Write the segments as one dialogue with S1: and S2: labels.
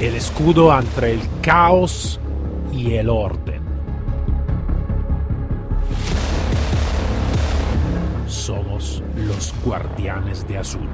S1: el escudo entre el caos y el orden. Somos los guardianes de azul.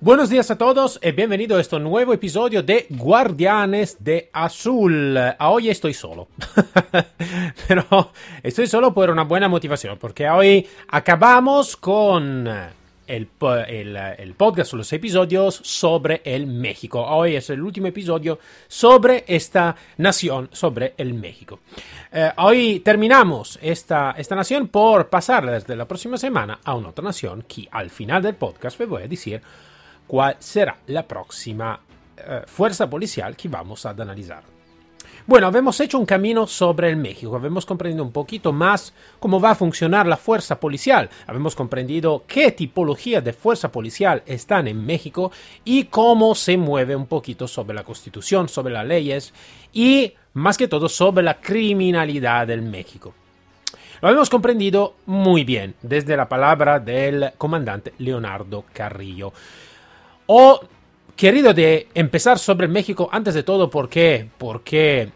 S1: Buenos días a todos y bienvenido a este nuevo episodio de Guardianes de Azul. Hoy estoy solo. Pero estoy solo por una buena motivación, porque hoy acabamos con el, el, podcast, los episodios sobre el México. Hoy es el último episodio sobre esta nación, sobre el México. Eh, hoy terminamos esta, esta nación por pasar desde la próxima semana a una otra nación que al final del podcast me voy a decir cuál será la próxima eh, fuerza policial que vamos a analizar. Bueno, hemos hecho un camino sobre el México, hemos comprendido un poquito más cómo va a funcionar la fuerza policial, hemos comprendido qué tipología de fuerza policial están en México y cómo se mueve un poquito sobre la constitución, sobre las leyes y más que todo sobre la criminalidad del México. Lo hemos comprendido muy bien desde la palabra del comandante Leonardo Carrillo. O querido de empezar sobre México antes de todo, ¿por qué? Porque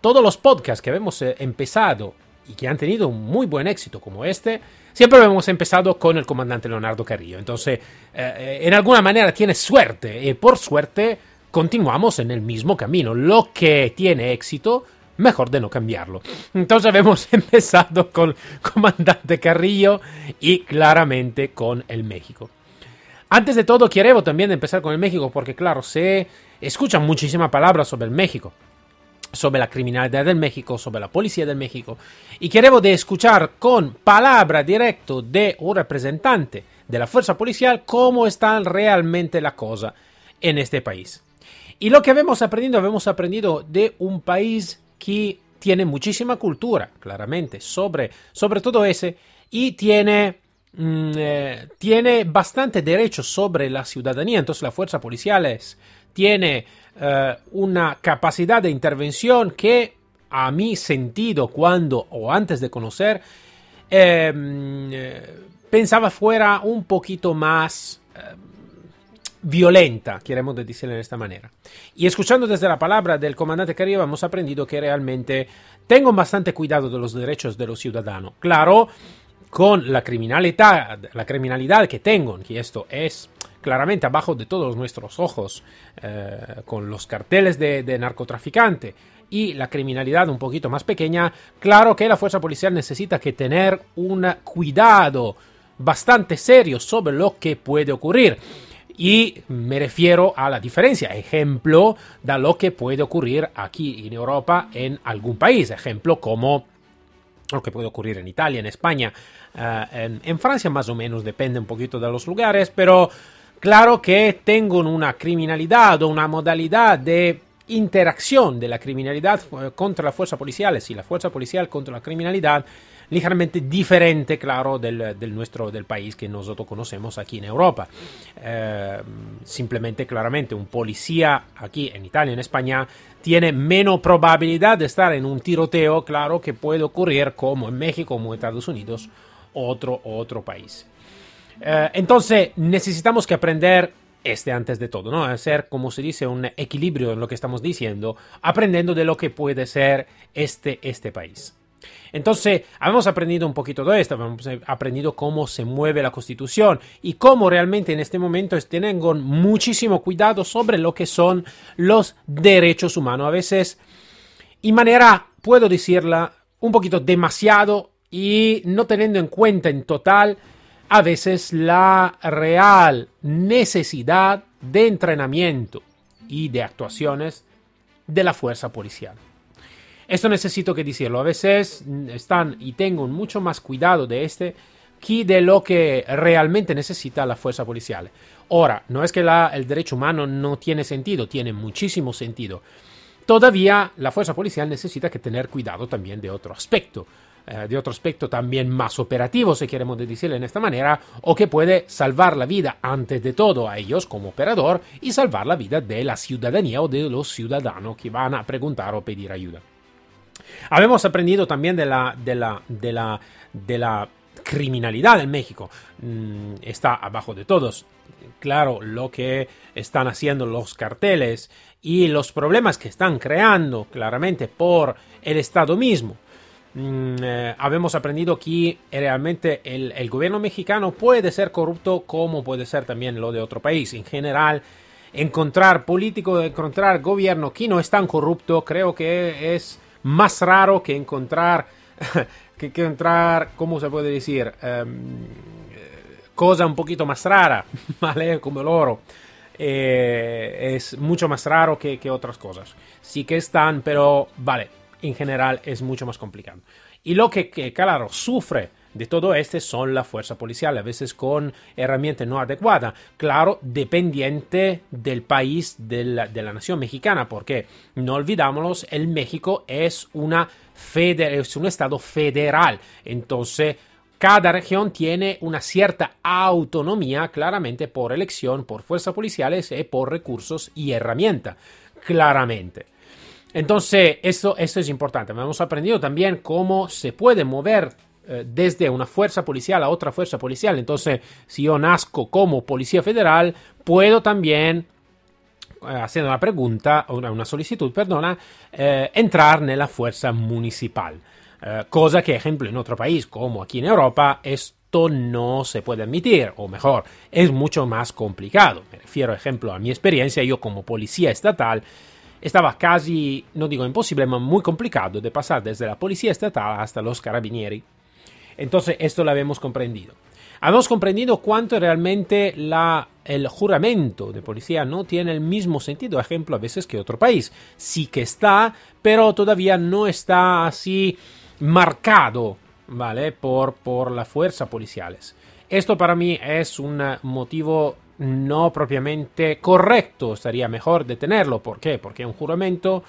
S1: todos los podcasts que hemos eh, empezado y que han tenido un muy buen éxito como este, siempre hemos empezado con el comandante Leonardo Carrillo. Entonces, eh, eh, en alguna manera tiene suerte y por suerte continuamos en el mismo camino. Lo que tiene éxito, mejor de no cambiarlo. Entonces hemos empezado con comandante Carrillo y claramente con el México. Antes de todo, quiero también empezar con el México porque, claro, se escuchan muchísimas palabras sobre el México sobre la criminalidad del México, sobre la policía del México, y queremos escuchar con palabra directo de un representante de la fuerza policial cómo está realmente la cosa en este país. Y lo que hemos aprendido, hemos aprendido de un país que tiene muchísima cultura, claramente, sobre, sobre todo ese, y tiene, mm, eh, tiene bastante derecho sobre la ciudadanía. Entonces la fuerza policial es, tiene eh, una capacidad de intervención que a mi sentido cuando o antes de conocer em, eh, pensaba fuera un poquito más em, violenta, queremos decirlo de esta manera. Y escuchando desde la palabra del comandante Carrillo hemos aprendido que realmente tengo bastante cuidado de los derechos de los ciudadanos. Claro, con la criminalidad, la criminalidad que tengo, que esto es claramente abajo de todos nuestros ojos, eh, con los carteles de, narcotraficante y la criminalidad un poquito más pequeña, claro que la fuerza policial necesita que tener un cuidado bastante serio sobre lo que puede ocurrir. Y me refiero a la diferencia, ejemplo de lo que puede ocurrir aquí en Europa en algún país, ejemplo como lo que puede ocurrir en Italia, en España, eh, en, Francia más o menos, depende un poquito de los lugares, pero Claro que tengo una criminalidad o una modalidad de interacción de la criminalidad eh, contra la fuerza policial, y la fuerza policial contra la criminalidad, ligeramente diferente, claro, del, nuestro del país que nosotros conocemos aquí en Europa. Eh, simplemente, claramente, un policía aquí en Italia, en España, tiene menos probabilidad de estar en un tiroteo, claro, que puede ocurrir como en México, como en Estados Unidos, otro, otro país. Eh, entonces necesitamos que aprender este antes de todo, ¿no? Hacer, como se dice, un equilibrio en lo que estamos diciendo, aprendiendo de lo que puede ser este, este país. Entonces, hemos aprendido un poquito de esto, hemos aprendido cómo se mueve la constitución y cómo realmente en este momento tienen muchísimo cuidado sobre lo que son los derechos humanos. A veces, y manera, puedo decirla, un poquito demasiado y no teniendo en cuenta en total a veces la real necesidad de entrenamiento y de actuaciones de la fuerza policial. Esto necesito que decirlo. A veces están y tengo mucho más cuidado de este que de lo que realmente necesita la fuerza policial. Ahora, no es que el derecho humano no tiene sentido, tiene muchísimo sentido. Todavía la fuerza policial necesita que tener cuidado también de otro aspecto. Eh, de otro aspecto también más operativo, si queremos decirlo en esta manera, o que puede salvar la vida antes de todo a ellos como operador y salvar la vida de la ciudadanía o de los ciudadanos que van a preguntar o pedir ayuda. Habemos aprendido también de la, de la, de la, de la criminalidad en México mm, está abajo de todos. Claro, lo que están haciendo los carteles y los problemas que están creando claramente por el Estado mismo. Mm, eh, habemos aprendido que realmente el, gobierno mexicano puede ser corrupto como puede ser también lo de otro país. En general, encontrar político, encontrar gobierno que no es tan corrupto, creo que es más raro que encontrar, que, entrar, ¿cómo se puede decir? Um, cosa un poquito más rara, ¿vale? Como el oro. Eh, es mucho más raro que, que otras cosas. Sí que están, pero vale, en general es mucho más complicado. Y lo que, que claro, sufre de todo este son la fuerza policial, a veces con herramientas no adecuadas, claro, dependiente del país de la, de la nación mexicana, porque no olvidámoslo, el México es, una es un estado federal, entonces cada región tiene una cierta autonomía, claramente por elección, por fuerzas policiales y por recursos y herramientas, claramente. Entonces, esto, esto es importante. Hemos aprendido también cómo se puede mover eh, desde una fuerza policial a otra fuerza policial. Entonces, si yo nazco como policía federal, puedo también, eh, haciendo una pregunta, una, una solicitud, perdona, eh, entrar en la fuerza municipal. Eh, cosa que, ejemplo, en otro país, como aquí en Europa, esto no se puede admitir, o mejor, es mucho más complicado. Me refiero, ejemplo, a mi experiencia, yo como policía estatal, estaba casi, no digo imposible, pero muy complicado de pasar desde la policía estatal hasta los carabinieri. Entonces, esto lo habíamos comprendido. Habíamos comprendido cuánto realmente el juramento de policía no tiene el mismo sentido, ejemplo, a veces que otro país. Sí que está, pero todavía no está así marcado, ¿vale? Por, por las fuerzas policiales. Esto para mí es un motivo no propiamente correcto, sería mejor detenerlo. ¿Por qué? Porque un juramento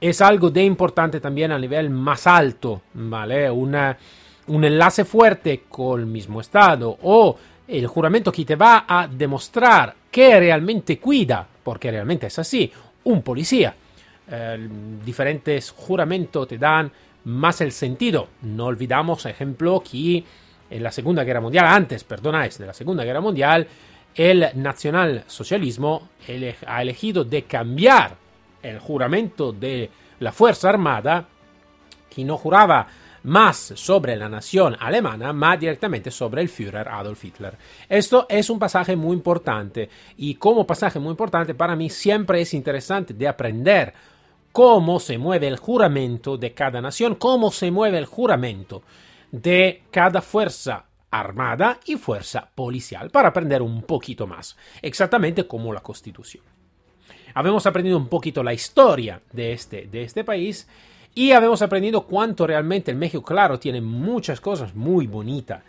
S1: es algo de importante también a nivel más alto, ¿vale? Una un enlace fuerte con el mismo Estado o el juramento que te va a demostrar que realmente cuida, porque realmente es así, un policía. Diferentes juramentos te dan más el sentido. No olvidamos, ejemplo, que en la Segunda Guerra Mundial, antes, perdonáis, de la Segunda Guerra Mundial, el nacionalsocialismo ha elegido de cambiar el juramento de la Fuerza Armada, que no juraba más sobre la nación alemana, más directamente sobre el Führer Adolf Hitler. Esto es un pasaje muy importante y como pasaje muy importante para mí siempre es interesante de aprender cómo se mueve el juramento de cada nación, cómo se mueve el juramento de cada fuerza armada y fuerza policial, para aprender un poquito más, exactamente como la Constitución. Habemos aprendido un poquito la historia de este, de este país y habíamos aprendido cuánto realmente el México, claro, tiene muchas cosas muy bonitas.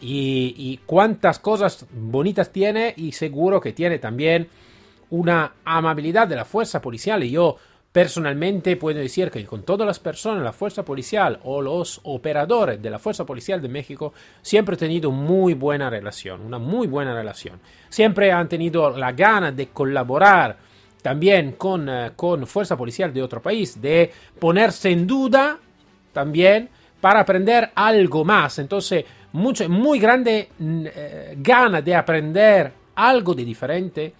S1: Y, cuántas cosas bonitas tiene y seguro que tiene también una amabilidad de la fuerza policial. Y yo personalmente puedo decir que con todas las personas la fuerza policial o los operadores de la fuerza policial de México siempre he tenido muy buena relación, una muy buena relación. Siempre han tenido la gana de colaborar también con, eh, con fuerza policial de otro país, de ponerse en duda también para aprender algo más. Entonces, mucho, muy grande mm, eh, gana de aprender algo de diferente,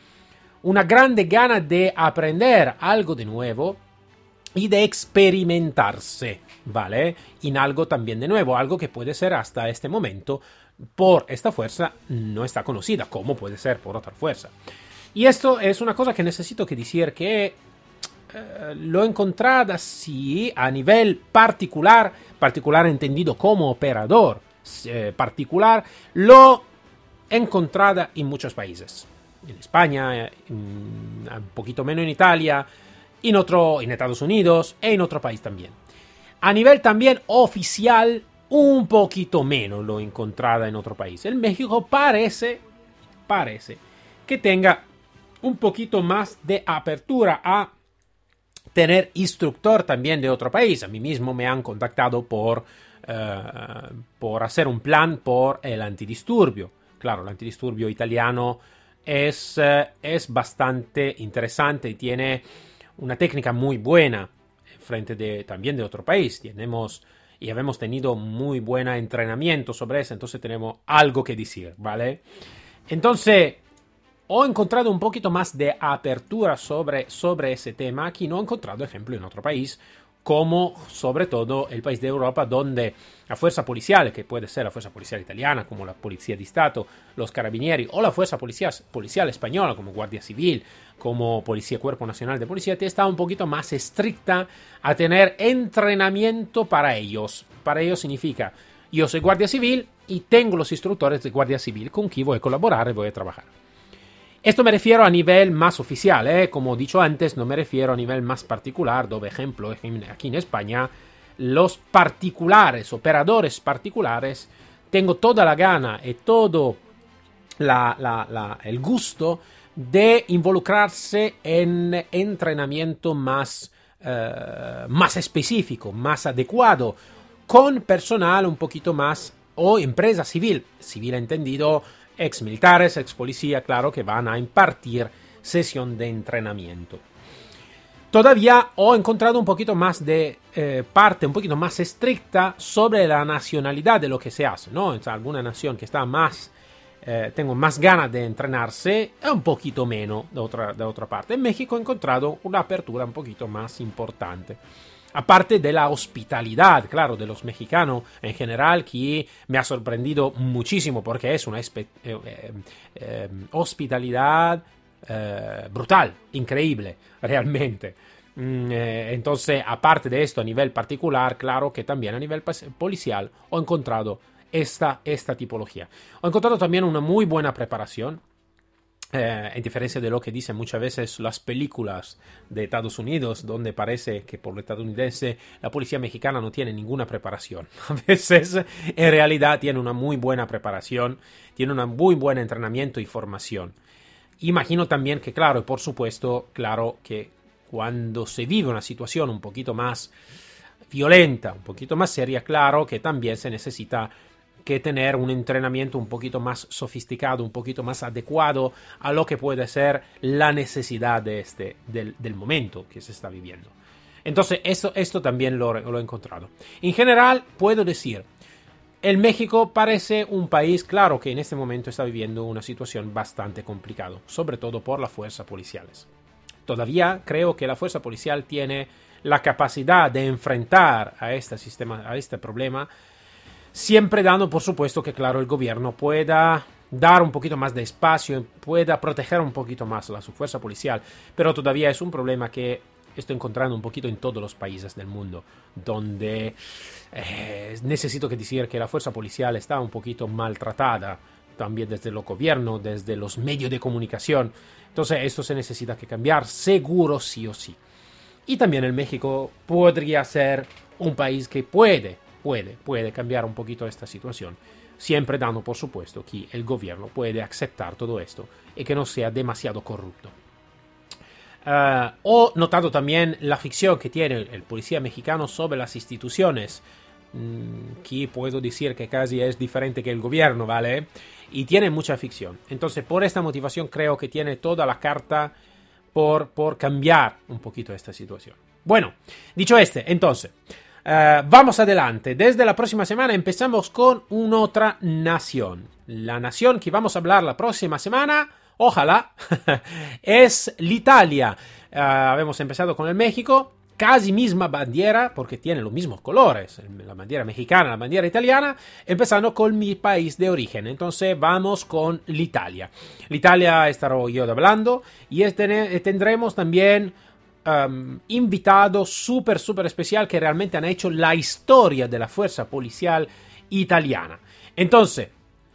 S1: una grande gana de aprender algo de nuevo y de experimentarse, ¿vale? En algo también de nuevo, algo que puede ser hasta este momento por esta fuerza no está conocida, como puede ser por otra fuerza. Y esto es una cosa que necesito que decir que eh, lo he encontrado así a nivel particular, particular entendido como operador eh, particular, lo he encontrado en muchos países. En España, un poquito menos en Italia, en, otro, en Estados Unidos y en otro país también. A nivel también oficial, un poquito menos lo he encontrado en otro país. En México parece, parece que tenga un poquito más de apertura a tener instructor también de otro país. A mí mismo me han contactado por, eh, por hacer un plan por el antidisturbio. Claro, el antidisturbio italiano es, eh, es bastante interesante y tiene una técnica muy buena frente de, también de otro país. Tenemos y hemos tenido muy buen entrenamiento sobre eso, entonces tenemos algo que decir, ¿vale? Entonces, he encontrado un poquito más de apertura sobre, sobre ese tema. Aquí no he encontrado ejemplo en otro país, como sobre todo el país de Europa donde la fuerza policial, que puede ser la fuerza policial italiana, como la Policía de Estado, los carabinieri, o la fuerza policial, policial española, como Guardia Civil, como Policía Cuerpo Nacional de Policía, está un poquito más estricta a tener entrenamiento para ellos. Para ellos significa, yo soy Guardia Civil y tengo los instructores de Guardia Civil con quien voy a colaborar y voy a trabajar. Esto me refiero a nivel más oficial, ¿eh? como he dicho antes, no me refiero a nivel más particular, donde, ejemplo, aquí en España, los particulares, operadores particulares, tengo toda la gana y todo el gusto de involucrarse en entrenamiento más, eh, más específico, más adecuado, con personal un poquito más o empresa civil, civil entendido ex militares, ex policía, claro, que van a impartir sesión de entrenamiento. Todavía he encontrado un poquito más de eh, parte, un poquito más estricta sobre la nacionalidad de lo que se hace, ¿no? O alguna nación que está más, eh, tengo más ganas de entrenarse, es un poquito menos de otra, de otra parte. En México he encontrado una apertura un poquito más importante. Aparte de la hospitalidad, claro, de los mexicanos en general, que me ha sorprendido muchísimo porque es una eh, eh, eh, hospitalidad brutal, increíble, realmente. Mm, entonces, aparte de esto, a nivel particular, claro que también a nivel policial he encontrado esta, esta tipología. He encontrado también una muy buena preparación eh, en diferencia de lo que dicen muchas veces las películas de Estados Unidos, donde parece que por lo estadounidense la policía mexicana no tiene ninguna preparación. A veces en realidad tiene una muy buena preparación, tiene un muy buen entrenamiento y formación. Imagino también que, claro, por supuesto, claro que cuando se vive una situación un poquito más violenta, un poquito más seria, claro que también se necesita que tener un entrenamiento un poquito más sofisticado, un poquito más adecuado a lo que puede ser la necesidad de este, del, momento que se está viviendo. Entonces, esto, esto también lo, lo he encontrado. En general, puedo decir, el México parece un país, claro, que en este momento está viviendo una situación bastante complicada, sobre todo por las fuerzas policiales. Todavía creo que la fuerza policial tiene la capacidad de enfrentar a este, sistema, a este problema siempre dando por supuesto que claro el gobierno pueda dar un poquito más de espacio, pueda proteger un poquito más a su fuerza policial, pero todavía es un problema que estoy encontrando un poquito en todos los países del mundo, donde eh, necesito que decir que la fuerza policial está un poquito maltratada, también desde el gobierno, desde los medios de comunicación. Entonces esto se necesita que cambiar, seguro sí o sí. Y también el México podría ser un país que puede puede, puede cambiar un poquito esta situación, siempre dando por supuesto que el gobierno puede aceptar todo esto y que no sea demasiado corrupto. Uh, he notado también la ficción que tiene el policía mexicano sobre las instituciones, mm, que puedo decir que casi es diferente que el gobierno, ¿vale? Y tiene mucha ficción. Entonces, por esta motivación creo que tiene toda la carta por, por cambiar un poquito esta situación. Bueno, dicho este, entonces, eh, vamos adelante. Desde la próxima semana empezamos con una otra nación. La nación que vamos a hablar la próxima semana, ojalá, es l'Italia. Uh, hemos empezado con el México, casi misma bandera, porque tiene los mismos colores, la bandera mexicana, la bandera italiana, empezando con mi país de origen. Entonces vamos con l'Italia. L'Italia estaré yo hablando y tendremos también um, invitado súper, súper especial que realmente han hecho la historia de la fuerza policial italiana. Entonces,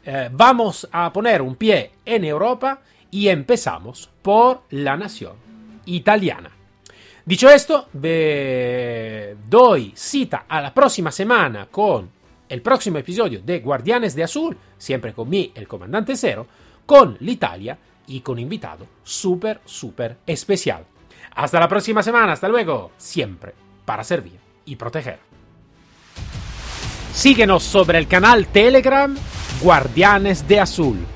S1: eh, vamos a poner un pie en Europa y empezamos por la nación italiana. Dicho esto, doy cita a la próxima semana con el próximo episodio de Guardianes de Azul, siempre con mí, el comandante cero, con l'Italia y con invitado súper, súper especial. Hasta la próxima semana, hasta luego, siempre para servir y proteger. Síguenos sobre el canal Telegram Guardianes de Azul.